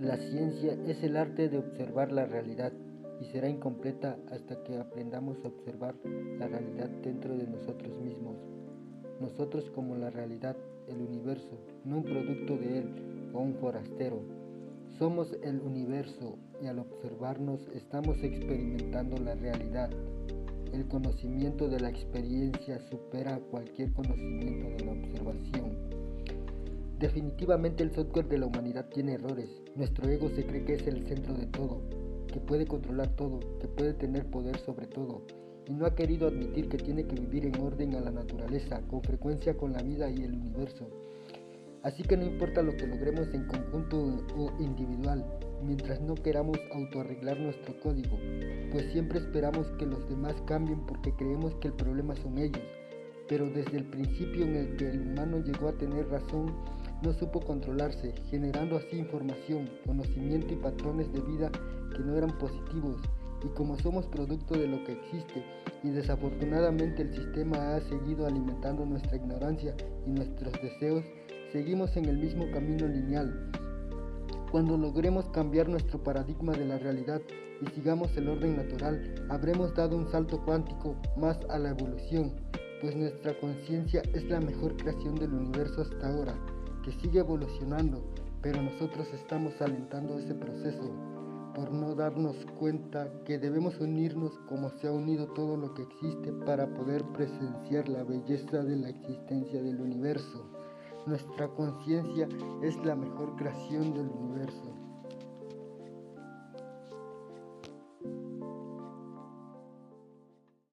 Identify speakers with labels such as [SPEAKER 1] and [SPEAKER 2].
[SPEAKER 1] La ciencia es el arte de observar la realidad y será incompleta hasta que aprendamos a observar la realidad dentro de nosotros mismos. Nosotros como la realidad, el universo, no un producto de él o un forastero. Somos el universo y al observarnos estamos experimentando la realidad. El conocimiento de la experiencia supera cualquier conocimiento de la observación. Definitivamente el software de la humanidad tiene errores. Nuestro ego se cree que es el centro de todo, que puede controlar todo, que puede tener poder sobre todo, y no ha querido admitir que tiene que vivir en orden a la naturaleza, con frecuencia con la vida y el universo. Así que no importa lo que logremos en conjunto o individual, mientras no queramos autoarreglar nuestro código, pues siempre esperamos que los demás cambien porque creemos que el problema son ellos. Pero desde el principio en el que el humano llegó a tener razón, no supo controlarse, generando así información, conocimiento y patrones de vida que no eran positivos. Y como somos producto de lo que existe, y desafortunadamente el sistema ha seguido alimentando nuestra ignorancia y nuestros deseos, seguimos en el mismo camino lineal. Cuando logremos cambiar nuestro paradigma de la realidad y sigamos el orden natural, habremos dado un salto cuántico más a la evolución, pues nuestra conciencia es la mejor creación del universo hasta ahora, que sigue evolucionando, pero nosotros estamos alentando ese proceso por no darnos cuenta que debemos unirnos como se ha unido todo lo que existe para poder presenciar la belleza de la existencia del universo. Nuestra conciencia es la mejor creación del universo.